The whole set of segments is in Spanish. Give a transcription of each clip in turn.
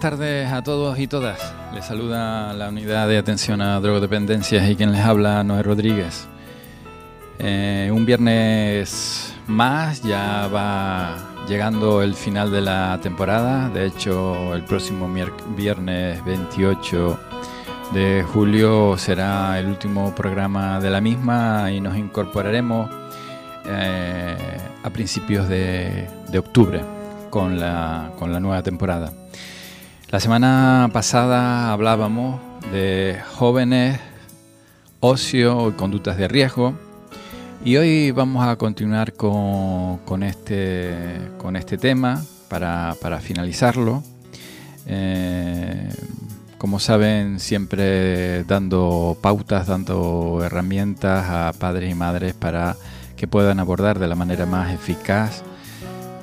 Tardes a todos y todas. Les saluda la unidad de atención a drogodependencias y quien les habla, Noé Rodríguez. Eh, un viernes más, ya va llegando el final de la temporada. De hecho, el próximo viernes 28 de julio será el último programa de la misma y nos incorporaremos eh, a principios de, octubre con la, con la nueva temporada. La semana pasada hablábamos de jóvenes, ocio y conductas de riesgo. Y hoy vamos a continuar con, este, con este tema para, finalizarlo. Eh, como saben, siempre dando pautas, dando herramientas a padres y madres para que puedan abordar de la manera más eficaz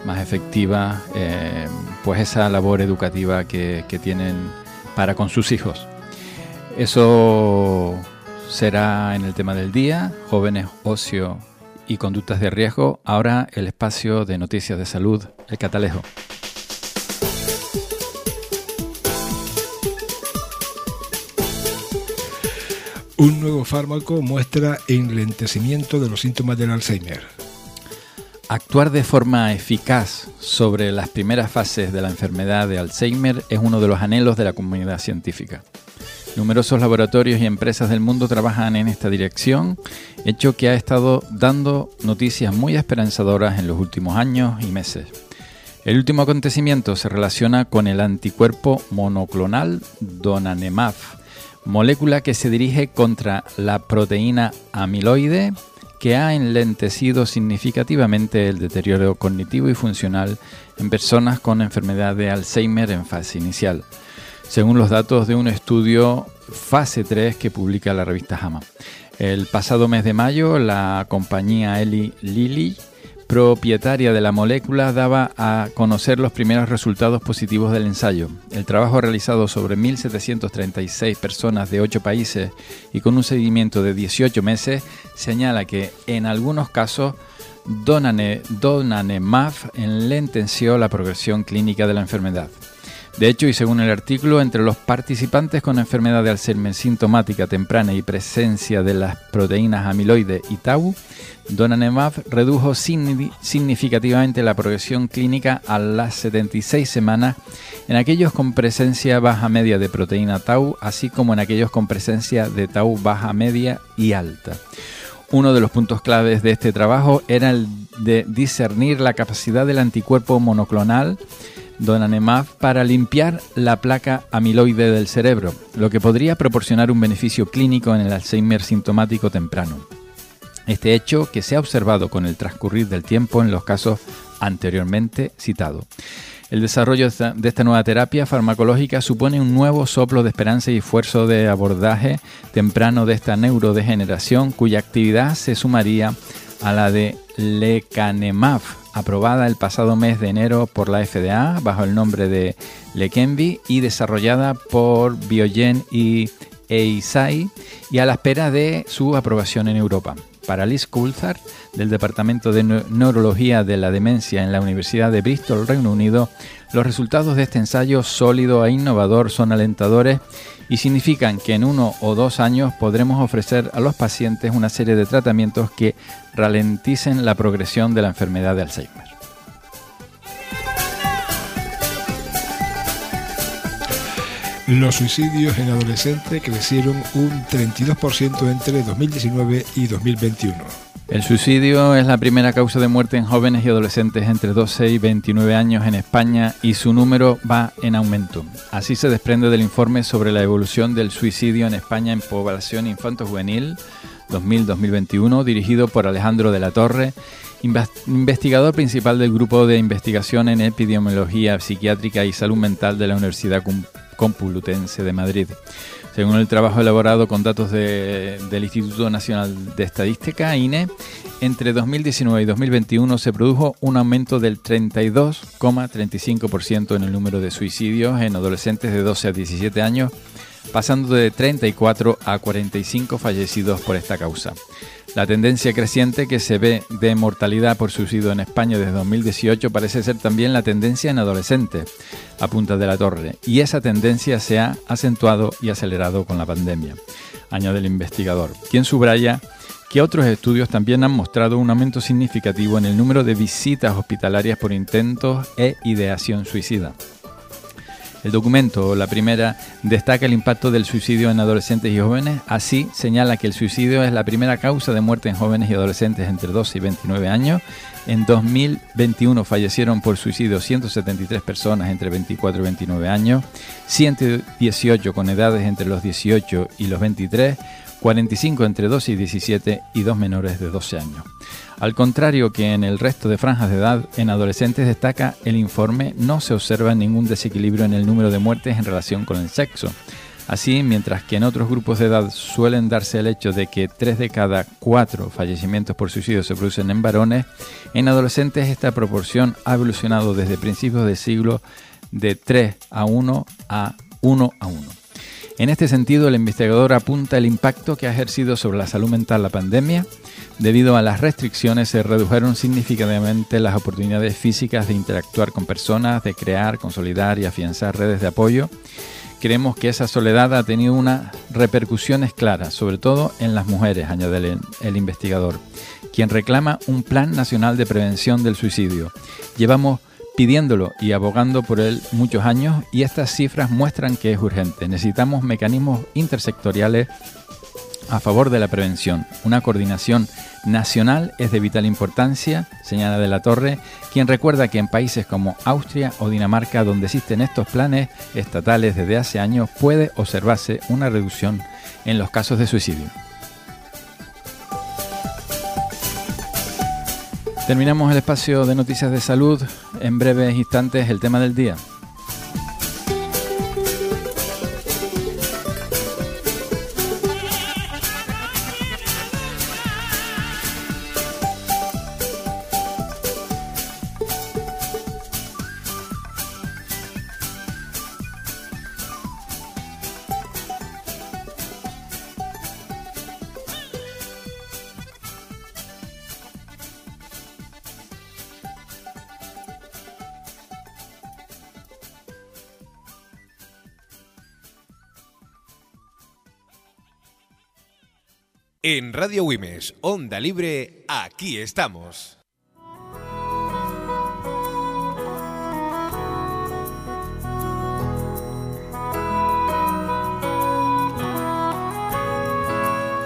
más efectiva eh, pues esa labor educativa que, tienen para con sus hijos. Eso será en el tema del día, jóvenes, ocio y conductas de riesgo. Ahora el espacio de noticias de salud, el catalejo. Un nuevo fármaco muestra enlentecimiento de los síntomas del Alzheimer. Actuar de forma eficaz sobre las primeras fases de la enfermedad de Alzheimer es uno de los anhelos de la comunidad científica. Numerosos laboratorios y empresas del mundo trabajan en esta dirección, hecho que ha estado dando noticias muy esperanzadoras en los últimos años y meses. El último acontecimiento se relaciona con el anticuerpo monoclonal donanemab, molécula que se dirige contra la proteína amiloide que ha enlentecido significativamente el deterioro cognitivo y funcional en personas con enfermedad de Alzheimer en fase inicial, según los datos de un estudio fase 3 que publica la revista JAMA. El pasado mes de mayo, la compañía Eli Lilly propietaria de la molécula daba a conocer los primeros resultados positivos del ensayo. El trabajo realizado sobre 1.736 personas de 8 países y con un seguimiento de 18 meses señala que en algunos casos Donane, Donanemab enlenteció la progresión clínica de la enfermedad. De hecho, y según el artículo, entre los participantes con enfermedad de Alzheimer sintomática temprana y presencia de las proteínas amiloide y tau, Donanemab redujo significativamente la progresión clínica a las 76 semanas en aquellos con presencia baja media de proteína tau, así como en aquellos con presencia de tau baja media y alta. Uno de los puntos claves de este trabajo era el de discernir la capacidad del anticuerpo monoclonal Donanemab para limpiar la placa amiloide del cerebro, lo que podría proporcionar un beneficio clínico en el Alzheimer sintomático temprano. Este hecho que se ha observado con el transcurrir del tiempo en los casos anteriormente citados. El desarrollo de esta nueva terapia farmacológica supone un nuevo soplo de esperanza y esfuerzo de abordaje temprano de esta neurodegeneración cuya actividad se sumaría a la de lecanemab, aprobada el pasado mes de enero por la FDA bajo el nombre de Leqembi y desarrollada por Biogen y Eisai y a la espera de su aprobación en Europa. Para Liz Coulthard, del Departamento de Neurología de la Demencia en la Universidad de Bristol, Reino Unido, los resultados de este ensayo sólido e innovador son alentadores y significan que en uno o dos años podremos ofrecer a los pacientes una serie de tratamientos que ralenticen la progresión de la enfermedad de Alzheimer. Los suicidios en adolescentes crecieron un 32% entre 2019 y 2021. El suicidio es la primera causa de muerte en jóvenes y adolescentes entre 12 y 29 años en España y su número va en aumento. Así se desprende del informe sobre la evolución del suicidio en España en población infanto-juvenil 2000-2021 dirigido por Alejandro de la Torre, investigador principal del Grupo de Investigación en Epidemiología Psiquiátrica y Salud Mental de la Universidad Complutense de Madrid. Según el trabajo elaborado con datos del Instituto Nacional de Estadística, INE, entre 2019 y 2021 se produjo un aumento del 32,35% en el número de suicidios en adolescentes de 12 a 17 años, pasando de 34 a 45 fallecidos por esta causa. La tendencia creciente que se ve de mortalidad por suicidio en España desde 2018 parece ser también la tendencia en adolescentes, a punta de la torre, y esa tendencia se ha acentuado y acelerado con la pandemia, añade el investigador, quien subraya que otros estudios también han mostrado un aumento significativo en el número de visitas hospitalarias por intentos e ideación suicida. El documento, la primera, destaca el impacto del suicidio en adolescentes y jóvenes. Así, señala que el suicidio es la primera causa de muerte en jóvenes y adolescentes entre 12 y 29 años. En 2021 fallecieron por suicidio 173 personas entre 24 y 29 años, 118 con edades entre los 18 y los 23, 45 entre 12 y 17 y dos menores de 12 años. Al contrario que en el resto de franjas de edad, en adolescentes destaca el informe, no se observa ningún desequilibrio en el número de muertes en relación con el sexo. Así, mientras que en otros grupos de edad suelen darse el hecho de que 3 de cada 4 fallecimientos por suicidio se producen en varones, en adolescentes esta proporción ha evolucionado desde principios del siglo de 3 a 1 a 1 a 1. En este sentido, el investigador apunta el impacto que ha ejercido sobre la salud mental la pandemia. Debido a las restricciones se redujeron significativamente las oportunidades físicas de interactuar con personas, de crear, consolidar y afianzar redes de apoyo. Creemos que esa soledad ha tenido unas repercusiones claras, sobre todo en las mujeres, añade el, el investigador, quien reclama un plan nacional de prevención del suicidio. Llevamos pidiéndolo y abogando por él muchos años y estas cifras muestran que es urgente. Necesitamos mecanismos intersectoriales a favor de la prevención. Una coordinación nacional es de vital importancia, señala de la Torre, quien recuerda que en países como Austria o Dinamarca, donde existen estos planes estatales desde hace años, puede observarse una reducción en los casos de suicidio. Terminamos el espacio de noticias de salud. En breves instantes el tema del día. En Radio Wimes, Onda Libre, aquí estamos.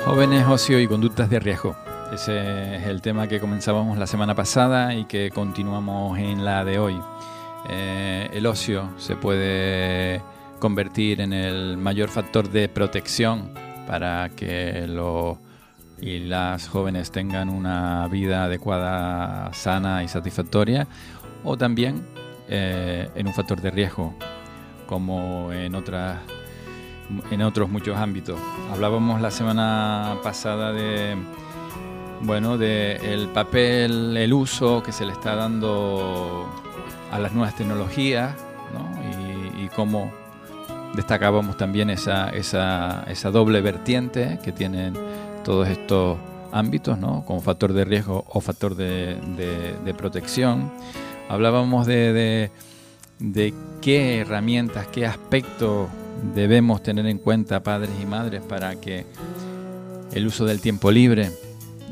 Jóvenes, ocio y conductas de riesgo. Ese es el tema que comenzábamos la semana pasada y que continuamos en la de hoy. Eh, el ocio se puede convertir en el mayor factor de protección para que los y las jóvenes tengan una vida adecuada, sana y satisfactoria, o también eh, en un factor de riesgo, como en otras en otros muchos ámbitos. Hablábamos la semana pasada de bueno, de el papel, el uso que se le está dando a las nuevas tecnologías, y, y cómo destacábamos también esa, esa, esa doble vertiente que tienen todos estos ámbitos, ¿no? como factor de riesgo o factor de, protección. Hablábamos de, de, qué herramientas, qué aspectos debemos tener en cuenta padres y madres para que el uso del tiempo libre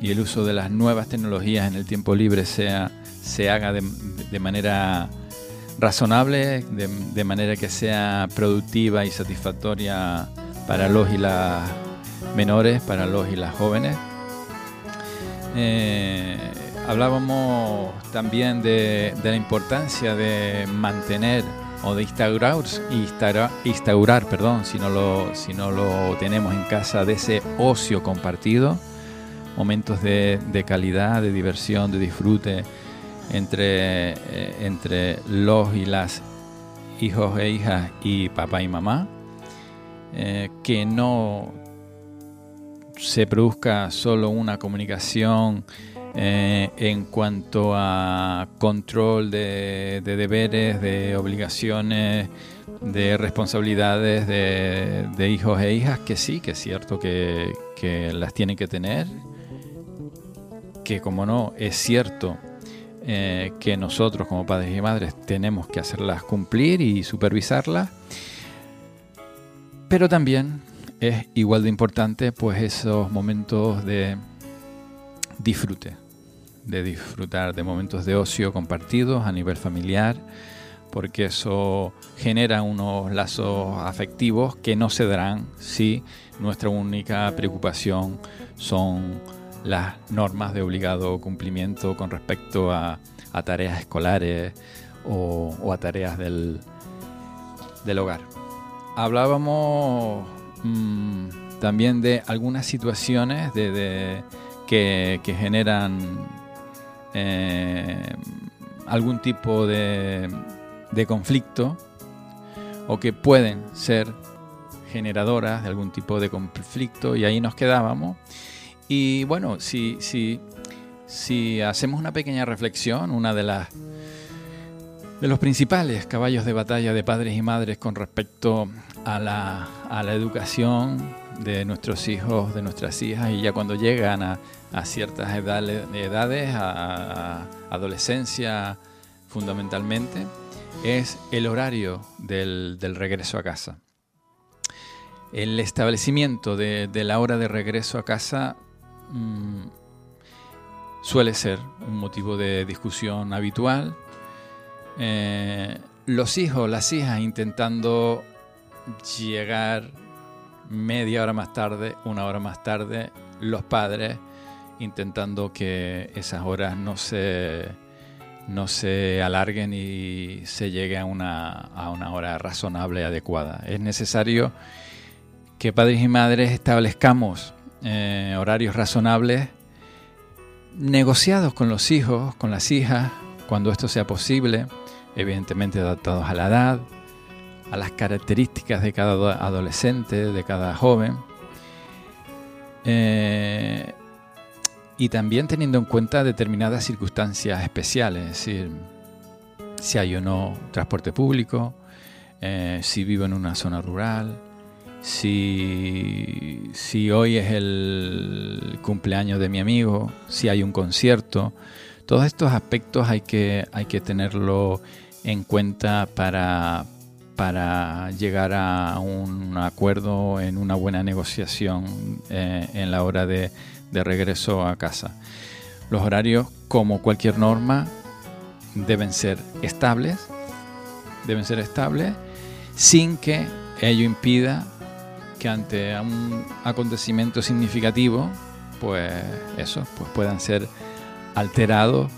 y el uso de las nuevas tecnologías en el tiempo libre sea, se haga de, manera razonable, de, manera que sea productiva y satisfactoria para los y las menores, para los y las jóvenes. Eh, hablábamos también de, la importancia de mantener o de instaurar, instaurar, perdón, si no, lo, si no lo tenemos en casa, de ese ocio compartido, momentos de, de calidad, de diversión, de disfrute, entre, eh, entre los y las hijos e hijas y papá y mamá, eh, que no se produzca solo una comunicación eh, en cuanto a control de, deberes, de obligaciones, de responsabilidades de, hijos e hijas, que sí, que es cierto que, que las tienen que tener, que como no, es cierto eh, que nosotros como padres y madres tenemos que hacerlas cumplir y supervisarlas, pero también es igual de importante pues esos momentos de disfrute, de disfrutar de momentos de ocio compartidos a nivel familiar, porque eso genera unos lazos afectivos que no se darán si nuestra única preocupación son las normas de obligado cumplimiento con respecto a, tareas escolares o, a tareas del, del hogar. Hablábamos mm, también de algunas situaciones de, que, generan eh, algún tipo de, de conflicto o que pueden ser generadoras de algún tipo de conflicto y ahí nos quedábamos. Y bueno, si, si, si hacemos una pequeña reflexión, una de las de los principales caballos de batalla de padres y madres con respecto a la, a la educación de nuestros hijos, de nuestras hijas, y ya cuando llegan a, a ciertas edades, a, adolescencia fundamentalmente, es el horario del, del regreso a casa. El establecimiento de, de, la hora de regreso a casa Mm, suele ser un motivo de discusión habitual. Eh, los hijos, las hijas intentando llegar media hora más tarde, una hora más tarde, los padres intentando que esas horas no se, no se alarguen y se llegue a una, a una hora razonable, adecuada. Es necesario que padres y madres establezcamos eh, horarios razonables, negociados con los hijos, con las hijas, cuando esto sea posible, evidentemente adaptados a la edad, a las características de cada adolescente, de cada joven, eh, y también teniendo en cuenta determinadas circunstancias especiales, es decir, si hay o no transporte público, eh, si vivo en una zona rural, si, si hoy es el cumpleaños de mi amigo, si hay un concierto. Todos estos aspectos hay que, hay que tenerlo en cuenta para, para llegar a un acuerdo en una buena negociación eh, en la hora de, de regreso a casa. Los horarios, como cualquier norma, deben ser estables, deben ser estables sin que ello impida que ante un acontecimiento significativo, pues eso, pues puedan ser alterados.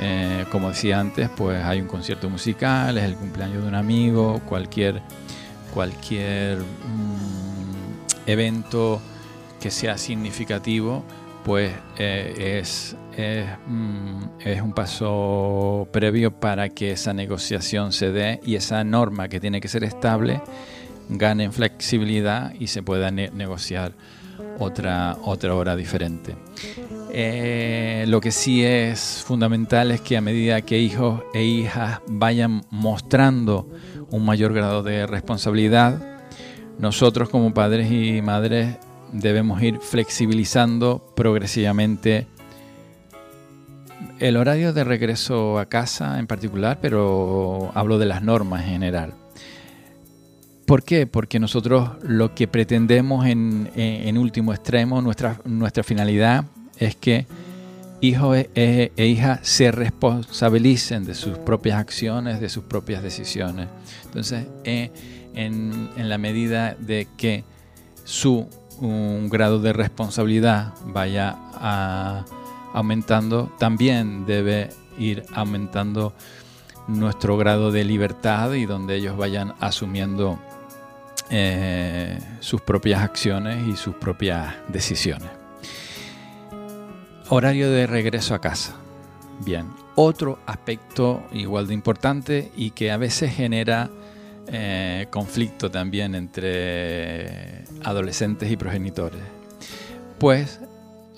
Eh, como decía antes, pues hay un concierto musical, es el cumpleaños de un amigo, cualquier, cualquier mm, evento que sea significativo, pues eh, es, mm, es, un paso previo para que esa negociación se dé y esa norma que tiene que ser estable gane en flexibilidad y se pueda negociar otra, otra hora diferente. Eh, lo que sí es fundamental es que a medida que hijos e hijas vayan mostrando un mayor grado de responsabilidad, nosotros como padres y madres debemos ir flexibilizando progresivamente el horario de regreso a casa en particular, pero hablo de las normas en general. ¿Por qué? Porque nosotros lo que pretendemos en, último extremo, nuestra, nuestra finalidad es que hijos e, e, e, hijas se responsabilicen de sus propias acciones, de sus propias decisiones. Entonces, eh, en, la medida de que su grado de responsabilidad vaya aumentando, también debe ir aumentando nuestro grado de libertad y donde ellos vayan asumiendo eh, sus propias acciones y sus propias decisiones. Horario de regreso a casa. Bien, otro aspecto igual de importante y que a veces genera eh, conflicto también entre adolescentes y progenitores. Pues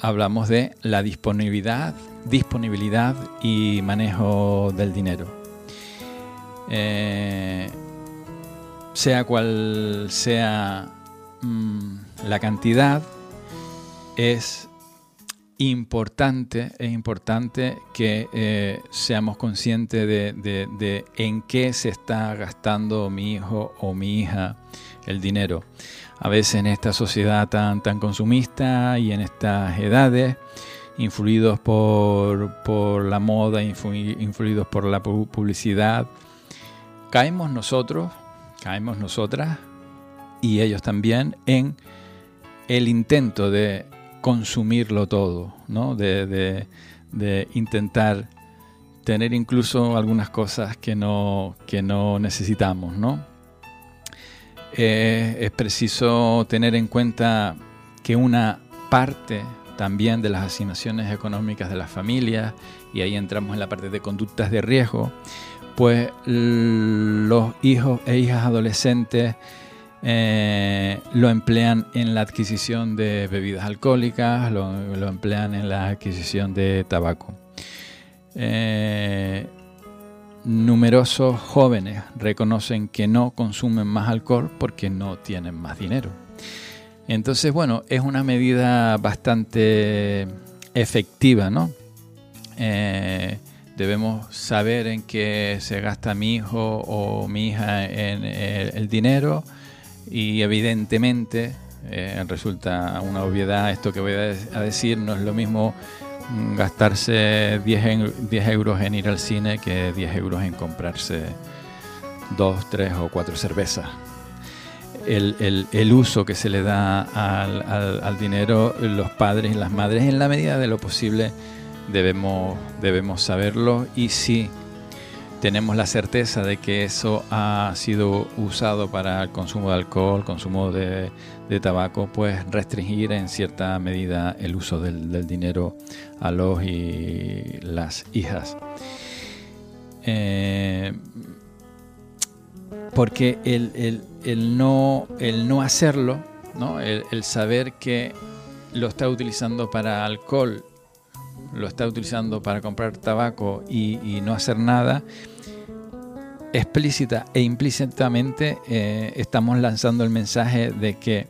hablamos de la disponibilidad, disponibilidad y manejo del dinero. Eh, sea cual sea mm, la cantidad, es importante, es importante que eh, seamos conscientes de, en qué se está gastando mi hijo o mi hija el dinero. A veces en esta sociedad tan, tan consumista y en estas edades, influidos por, la moda, influidos por la publicidad, caemos nosotros, caemos nosotras y ellos también en el intento de consumirlo todo, ¿no? de, intentar tener incluso algunas cosas que no, que no necesitamos. ¿no? Eh, es preciso tener en cuenta que una parte también de las asignaciones económicas de las familias, y ahí entramos en la parte de conductas de riesgo, pues los hijos e hijas adolescentes eh, lo emplean en la adquisición de bebidas alcohólicas, lo, emplean en la adquisición de tabaco. Eh, numerosos jóvenes reconocen que no consumen más alcohol porque no tienen más dinero. Entonces, bueno, es una medida bastante efectiva, ¿no? Eh, debemos saber en qué se gasta mi hijo o mi hija en el dinero y evidentemente eh, resulta una obviedad esto que voy a decir, no es lo mismo mm, gastarse 10, 10 euros en ir al cine que 10 euros en comprarse dos, tres o cuatro cervezas. El, el, uso que se le da al, al, dinero, los padres y las madres, en la medida de lo posible debemos, debemos saberlo y si tenemos la certeza de que eso ha sido usado para el consumo de alcohol, consumo de, tabaco, pues restringir en cierta medida el uso del, dinero a los y las hijas. Eh, porque el, no, el no hacerlo. El, saber que lo está utilizando para alcohol, lo está utilizando para comprar tabaco y, no hacer nada, explícita e implícitamente eh, estamos lanzando el mensaje de que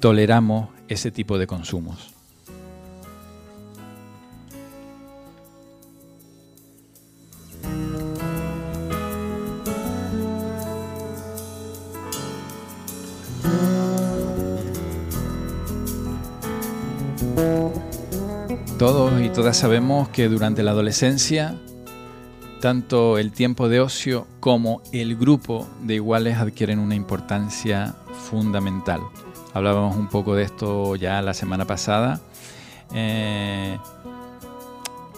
toleramos ese tipo de consumos. Todos y todas sabemos que durante la adolescencia tanto el tiempo de ocio como el grupo de iguales adquieren una importancia fundamental. Hablábamos un poco de esto ya la semana pasada, eh,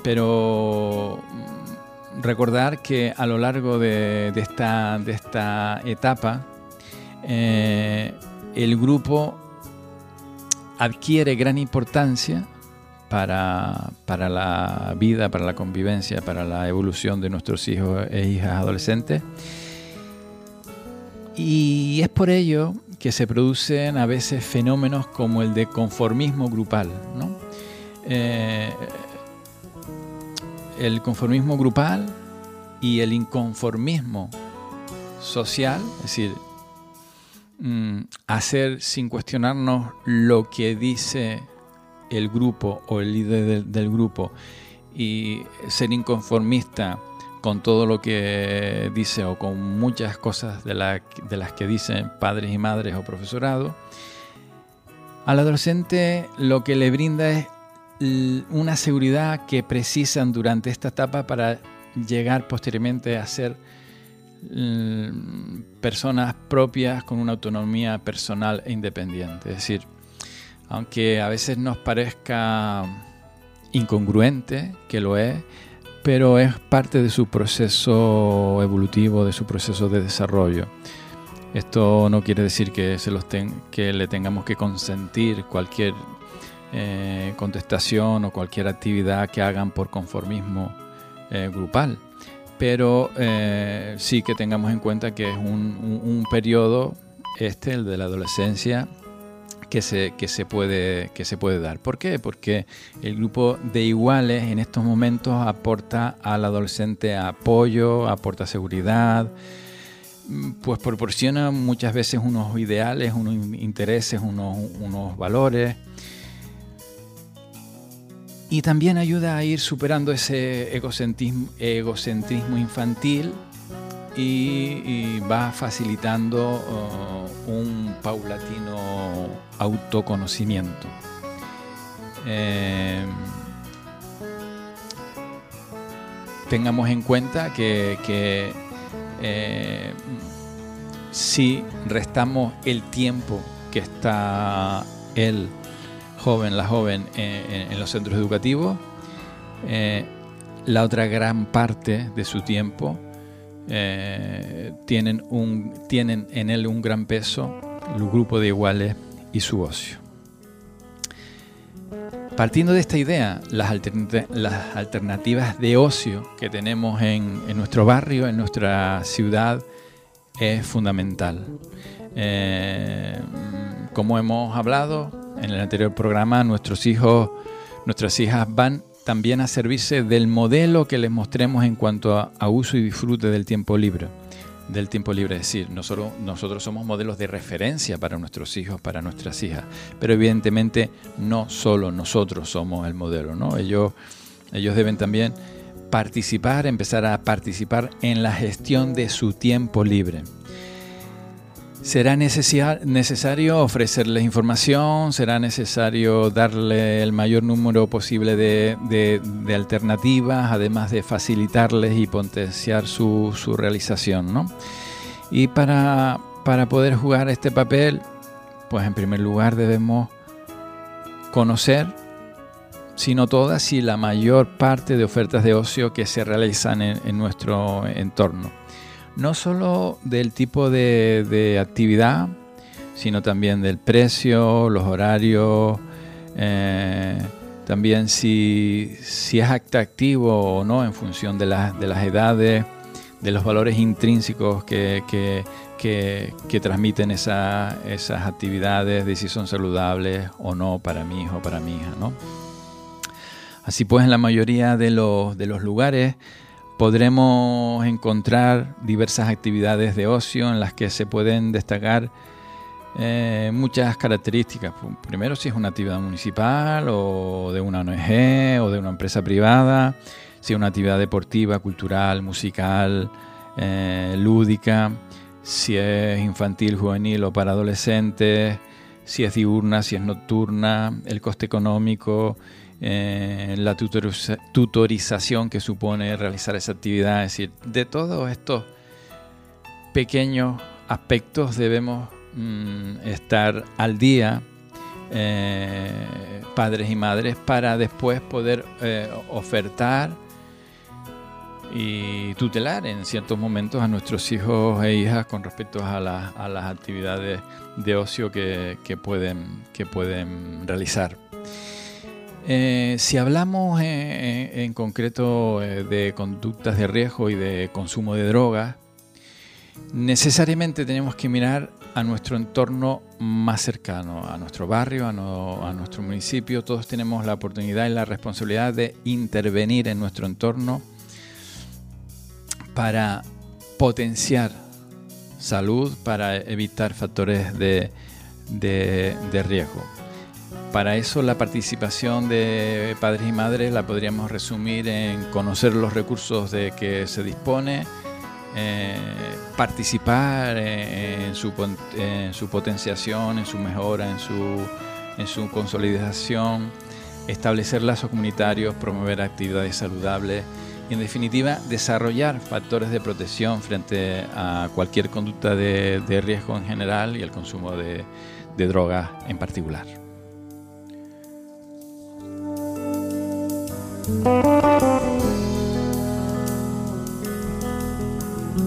pero recordar que a lo largo de, esta, de esta, etapa, eh, el grupo adquiere gran importancia para, la vida, para la convivencia, para la evolución de nuestros hijos e hijas adolescentes. Y es por ello que se producen a veces fenómenos como el de conformismo grupal. Eh, el conformismo grupal y el inconformismo social, es decir, mm, hacer sin cuestionarnos lo que dice el grupo o el líder del, grupo y ser inconformista con todo lo que dice o con muchas cosas de, de las que dicen padres y madres o profesorado, al adolescente lo que le brinda es una seguridad que precisan durante esta etapa para llegar posteriormente a ser personas propias con una autonomía personal e independiente. Es decir, aunque a veces nos parezca incongruente, que lo es, pero es parte de su proceso evolutivo, de su proceso de desarrollo. Esto no quiere decir que, se los que le tengamos que consentir cualquier eh, contestación o cualquier actividad que hagan por conformismo eh, grupal, pero eh, sí que tengamos en cuenta que es un, un periodo, este, el de la adolescencia, que se, que, se puede, que se puede dar. ¿Por qué? Porque el grupo de iguales en estos momentos aporta al adolescente apoyo, aporta seguridad, pues proporciona muchas veces unos ideales, unos intereses, unos, unos valores. Y también ayuda a ir superando ese egocentrismo, egocentrismo infantil y, va facilitando uh, un paulatino autoconocimiento. Eh, tengamos en cuenta que, eh, si restamos el tiempo que está el joven, la joven en, los centros educativos, eh, la otra gran parte de su tiempo eh, tienen, un, tienen en él un gran peso el grupo de iguales y su ocio. Partiendo de esta idea, las, alternativas de ocio que tenemos en, nuestro barrio, en nuestra ciudad, es fundamental. Eh, como hemos hablado en el anterior programa, nuestros hijos, nuestras hijas van también a servirse del modelo que les mostremos en cuanto a, uso y disfrute del tiempo libre. Del tiempo libre, es decir, nosotros, nosotros somos modelos de referencia para nuestros hijos, para nuestras hijas, pero evidentemente no solo nosotros somos el modelo, ¿no? Ellos, ellos deben también participar, empezar a participar en la gestión de su tiempo libre. Será necesario ofrecerles información, será necesario darle el mayor número posible de, alternativas, además de facilitarles y potenciar su, realización. ¿no? Y para, para poder jugar este papel, pues en primer lugar debemos conocer, si no todas, si la mayor parte de ofertas de ocio que se realizan en nuestro entorno no solo del tipo de, actividad, sino también del precio, los horarios, eh, también si, es atractivo o no en función de, las edades, de los valores intrínsecos que, transmiten esas actividades, de si son saludables o no para mi hijo o para mi hija. Así pues, en la mayoría de los, de los lugares, podremos encontrar diversas actividades de ocio en las que se pueden destacar eh, muchas características. Primero, si es una actividad municipal o de una ONG o de una empresa privada, si es una actividad deportiva, cultural, musical, eh, lúdica, si es infantil, juvenil o para adolescentes, si es diurna, si es nocturna, el coste económico, eh, la tutorización que supone realizar esa actividad. Es decir, de todos estos pequeños aspectos debemos mm, estar al día, eh, padres y madres, para después poder eh, ofertar y tutelar en ciertos momentos a nuestros hijos e hijas con respecto a, las actividades de ocio que, pueden, que pueden realizar. Eh, si hablamos en, concreto eh, de conductas de riesgo y de consumo de drogas, necesariamente tenemos que mirar a nuestro entorno más cercano, a nuestro barrio, a, nuestro municipio. Todos tenemos la oportunidad y la responsabilidad de intervenir en nuestro entorno para potenciar salud, para evitar factores de riesgo. Para eso la participación de padres y madres la podríamos resumir en conocer los recursos de que se dispone, eh, participar en su, potenciación, en su mejora, en su, consolidación, establecer lazos comunitarios, promover actividades saludables y en definitiva desarrollar factores de protección frente a cualquier conducta de, riesgo en general y el consumo de, de drogas en particular.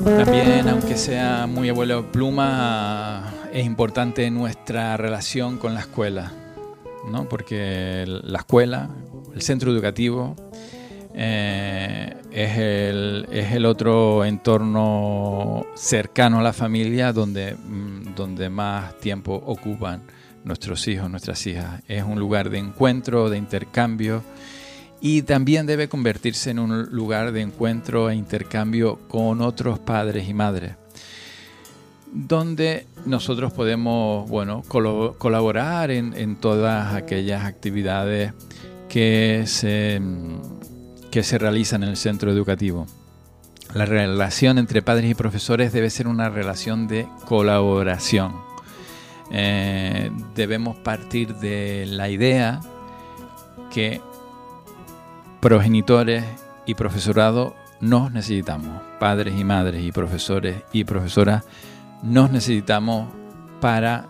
También, aunque sea muy abuelo pluma, es importante nuestra relación con la escuela, ¿no? porque la escuela, el centro educativo, eh, es, el, es, el, otro entorno cercano a la familia donde, mm, donde más tiempo ocupan nuestros hijos, nuestras hijas. Es un lugar de encuentro, de intercambio y también debe convertirse en un lugar de encuentro e intercambio con otros padres y madres donde nosotros podemos bueno, colaborar en, todas aquellas actividades que se, que se realizan en el centro educativo. La relación entre padres y profesores debe ser una relación de colaboración. Eh, debemos partir de la idea que progenitores y profesorado nos necesitamos, padres y madres y profesores y profesoras nos necesitamos para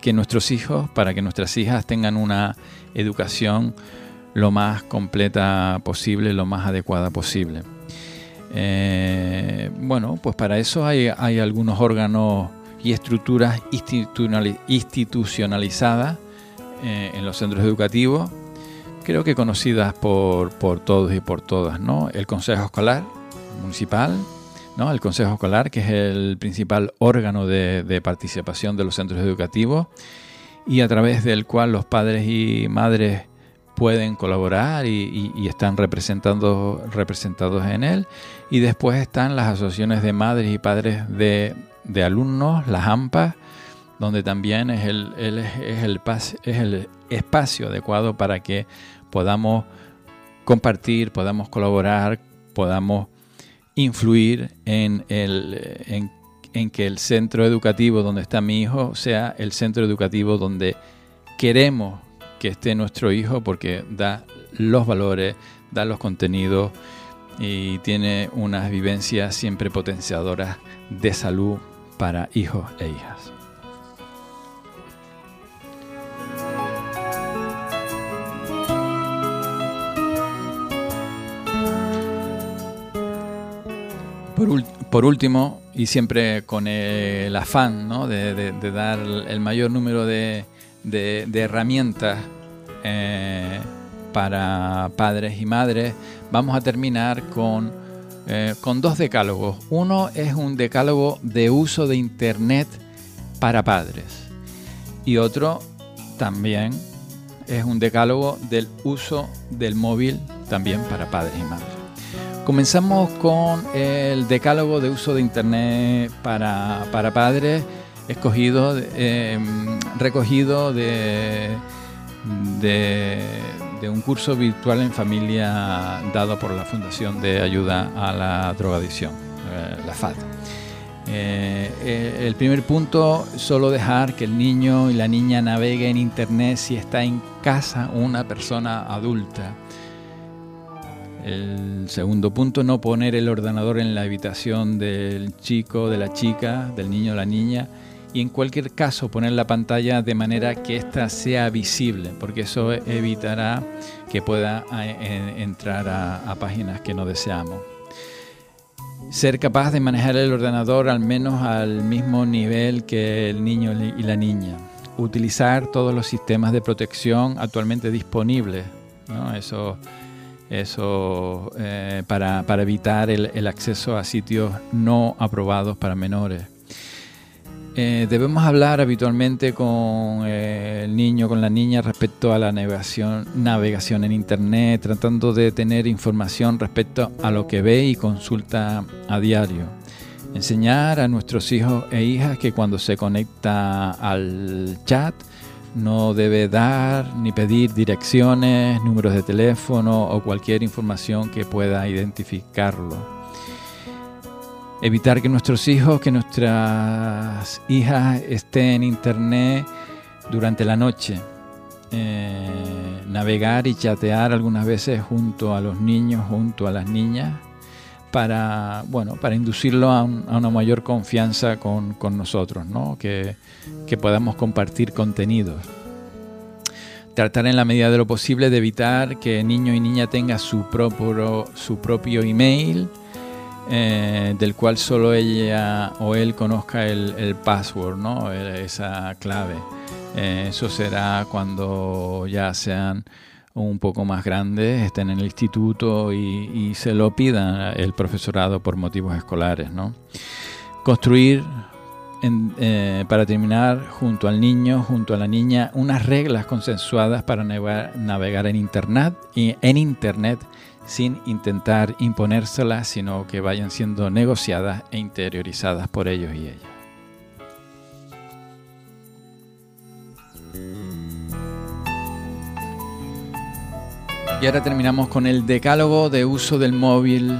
que nuestros hijos, para que nuestras hijas tengan una educación lo más completa posible, lo más adecuada posible. Eh, bueno, pues para eso hay, algunos órganos y estructuras institucionalizadas eh, en los centros educativos, creo que conocidas por, por todos y por todas, ¿no? El Consejo Escolar Municipal, ¿no? el Consejo Escolar, que es el principal órgano de, participación de los centros educativos y a través del cual los padres y madres pueden colaborar y, están representando, representados en él. Y después están las asociaciones de madres y padres de, alumnos, las AMPA, donde también es el, es, el, es el espacio adecuado para que podamos compartir, podamos colaborar, podamos influir en, el, en, que el centro educativo donde está mi hijo sea el centro educativo donde queremos que esté nuestro hijo porque da los valores, da los contenidos y tiene unas vivencias siempre potenciadoras de salud para hijos e hijas. Por, último, y siempre con el afán de, dar el mayor número de, herramientas eh, para padres y madres, vamos a terminar eh, con dos decálogos. Uno es un decálogo de uso de Internet para padres y otro también es un decálogo del uso del móvil también para padres y madres. Comenzamos con el decálogo de uso de Internet para, padres, escogido, em, recogido de, un curso virtual en familia dado por la Fundación de Ayuda a la Drogadicción, eh, la FAD. Eh, eh, el primer punto, solo dejar que el niño y la niña naveguen en Internet si está en casa una persona adulta. El segundo punto, no poner el ordenador en la habitación del chico, de la chica, del niño o la niña. Y en cualquier caso poner la pantalla de manera que ésta sea visible, porque eso evitará que pueda eh, entrar a, páginas que no deseamos. Ser capaz de manejar el ordenador al menos al mismo nivel que el niño y la niña. Utilizar todos los sistemas de protección actualmente disponibles. ¿no? Eso eso eh, para, evitar el, acceso a sitios no aprobados para menores. Eh, debemos hablar habitualmente con eh, el niño, con la niña respecto a la navegación, navegación en Internet, tratando de tener información respecto a lo que ve y consulta a diario. Enseñar a nuestros hijos e hijas que cuando se conecta al chat, no debe dar ni pedir direcciones, números de teléfono o cualquier información que pueda identificarlo. Evitar que nuestros hijos, que nuestras hijas estén en internet durante la noche. eh, navegar y chatear algunas veces junto a los niños, junto a las niñas, para, bueno, para inducirlo a, una mayor confianza con, nosotros, ¿no? que, que podamos compartir contenidos tratar en la medida de lo posible de evitar que niño y niña tenga su propio, su propio email, eh, del cual solo ella o él conozca el, password, ¿no? esa clave. Eh, eso será cuando ya sean un poco más grandes, estén en el instituto y, se lo pidan el profesorado por motivos escolares. ¿no? Construir eh, para terminar, junto al niño, junto a la niña, unas reglas consensuadas para navegar, en Internet, y en Internet sin intentar imponérselas, sino que vayan siendo negociadas e interiorizadas por ellos y ellas. Y ahora terminamos con el decálogo de uso del móvil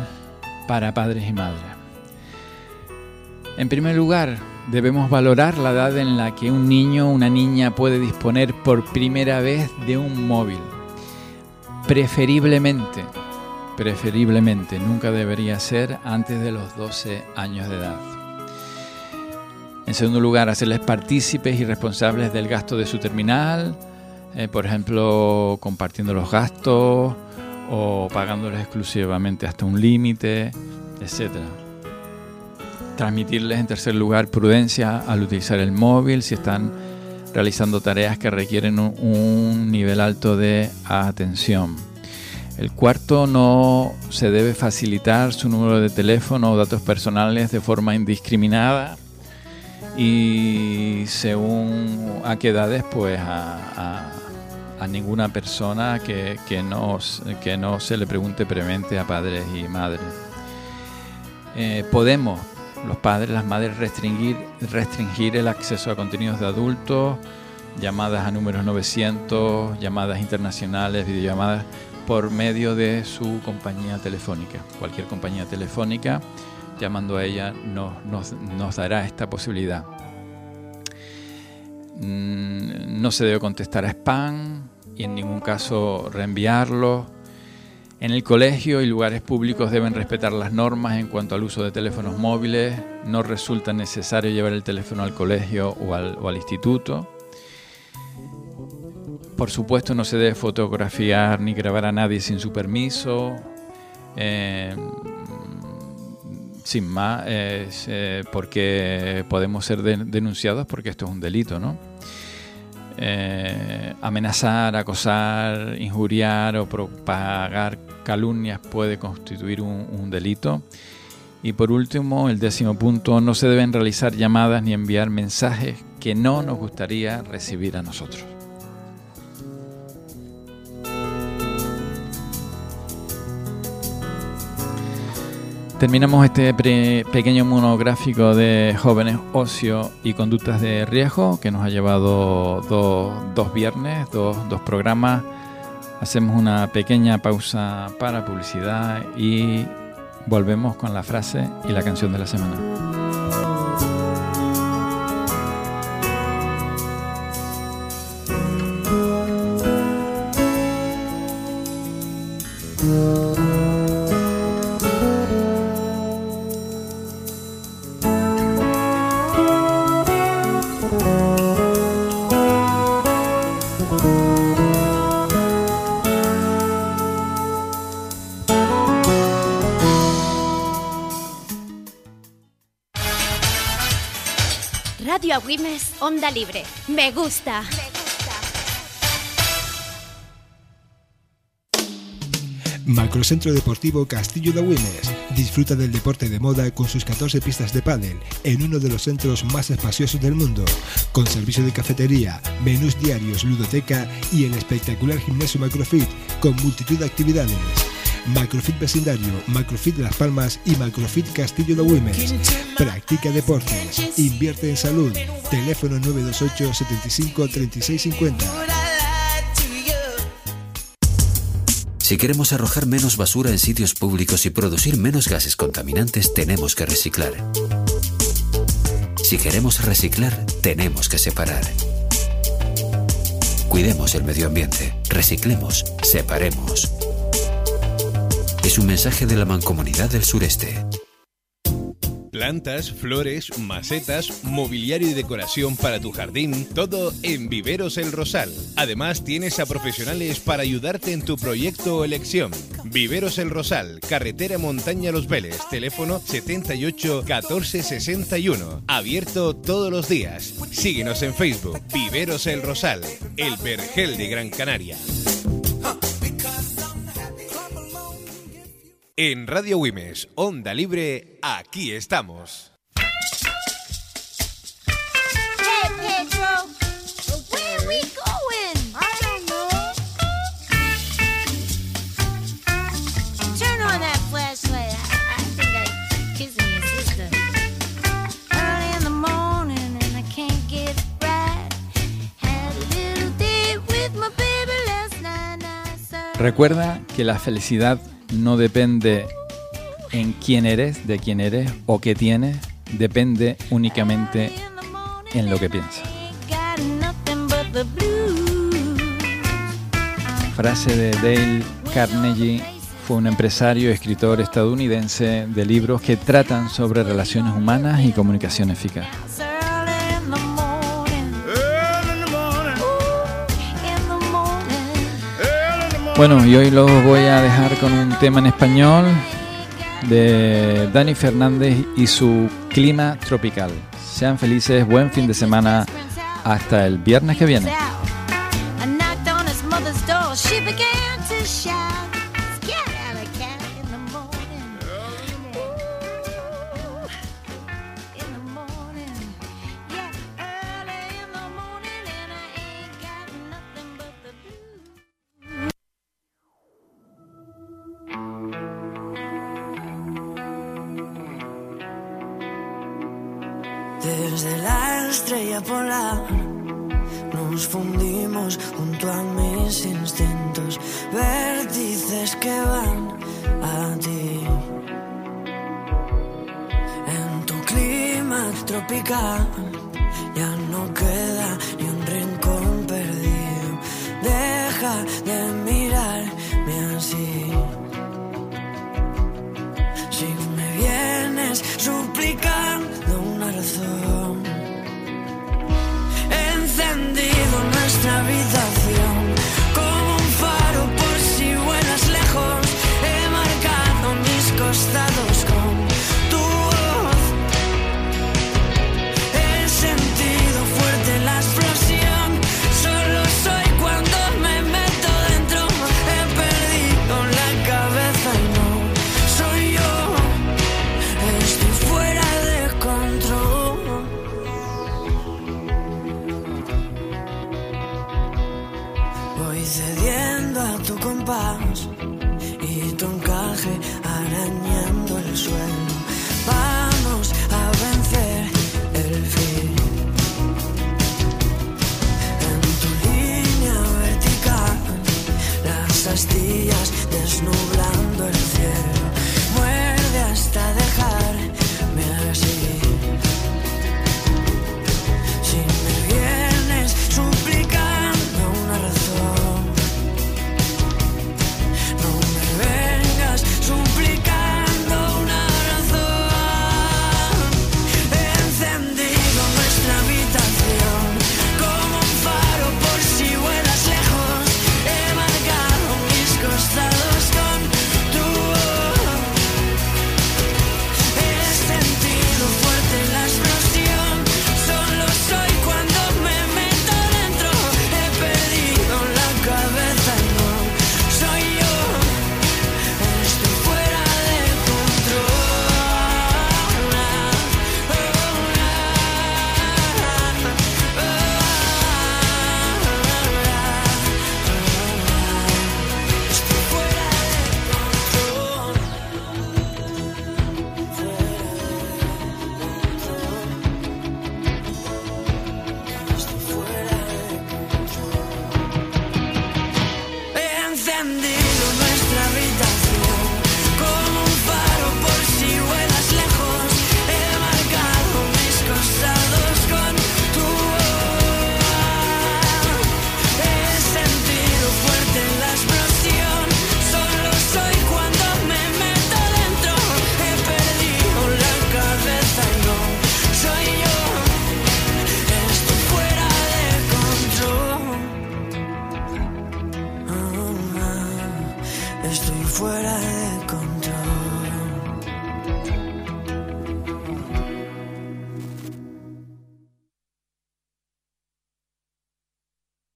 para padres y madres. En primer lugar, Debemos valorar la edad en la que un niño o una niña puede disponer por primera vez de un móvil. Preferiblemente, preferiblemente, nunca debería ser antes de los 12 años de edad. En segundo lugar, hacerles partícipes y responsables del gasto de su terminal, eh, por ejemplo, compartiendo los gastos o pagándoles exclusivamente hasta un límite, etcétera transmitirles en tercer lugar prudencia al utilizar el móvil si están realizando tareas que requieren un, nivel alto de atención. El cuarto, no se debe facilitar su número de teléfono o datos personales de forma indiscriminada y según a qué edades, pues a, ninguna persona que, no, que no se le pregunte previamente a padres y madres. Eh, podemos los padres, las madres restringir, restringir el acceso a contenidos de adultos, llamadas a números 900, llamadas internacionales, videollamadas por medio de su compañía telefónica. Cualquier compañía telefónica, llamando a ella, nos, nos dará esta posibilidad. Mm, no se debe contestar a spam y en ningún caso reenviarlo en el colegio y lugares públicos deben respetar las normas en cuanto al uso de teléfonos móviles. No resulta necesario llevar el teléfono al colegio o al, instituto. Por supuesto no se debe fotografiar ni grabar a nadie sin su permiso. Eh, sin más, eh, porque podemos ser denunciados porque esto es un delito, ¿no? Eh, amenazar, acosar, injuriar o propagar calumnias puede constituir un, delito. Y por último, el décimo punto, no se deben realizar llamadas ni enviar mensajes que no nos gustaría recibir a nosotros. Terminamos este pequeño monográfico de jóvenes, ocio y conductas de riesgo que nos ha llevado dos viernes, dos programas. Hacemos una pequeña pausa para publicidad y volvemos con la frase y la canción de la semana. Onda Libre. Me gusta. Macrocentro Deportivo Castillo de Güemes. Disfruta del deporte de moda con sus 14 pistas de pádel en uno de los centros más espaciosos del mundo, con servicio de cafetería, menús diarios, ludoteca y el espectacular gimnasio Macrofit con multitud de actividades. Macrofit Vecindario, Macrofit Las Palmas y Macrofit Castillo de Güemes. Practica deportes, invierte en salud. Teléfono 928 75 36 50. Si queremos arrojar menos basura en sitios públicos y producir menos gases contaminantes, tenemos que reciclar. Si queremos reciclar, tenemos que separar. Cuidemos el medio ambiente, reciclemos, separemos. Un mensaje de la Mancomunidad del Sureste. Plantas, flores, macetas, mobiliario y decoración para tu jardín, todo en Viveros El Rosal. Además, tienes a profesionales para ayudarte en tu proyecto o elección. Viveros El Rosal, carretera Montaña Los Vélez, teléfono 78 14 61. Abierto todos los días. Síguenos en Facebook. Viveros El Rosal, el vergel de Gran Canaria. En Radio Wimes, Onda Libre, aquí estamos. Recuerda que la felicidad no depende en quién eres, de quién eres o qué tienes, depende únicamente en lo que piensas. Frase de Dale Carnegie, fue un empresario y escritor estadounidense de libros que tratan sobre relaciones humanas y comunicación eficaz. Bueno, y hoy los voy a dejar con un tema en español de Dani Fernández y su clima tropical. Sean felices, buen fin de semana, hasta el viernes que viene.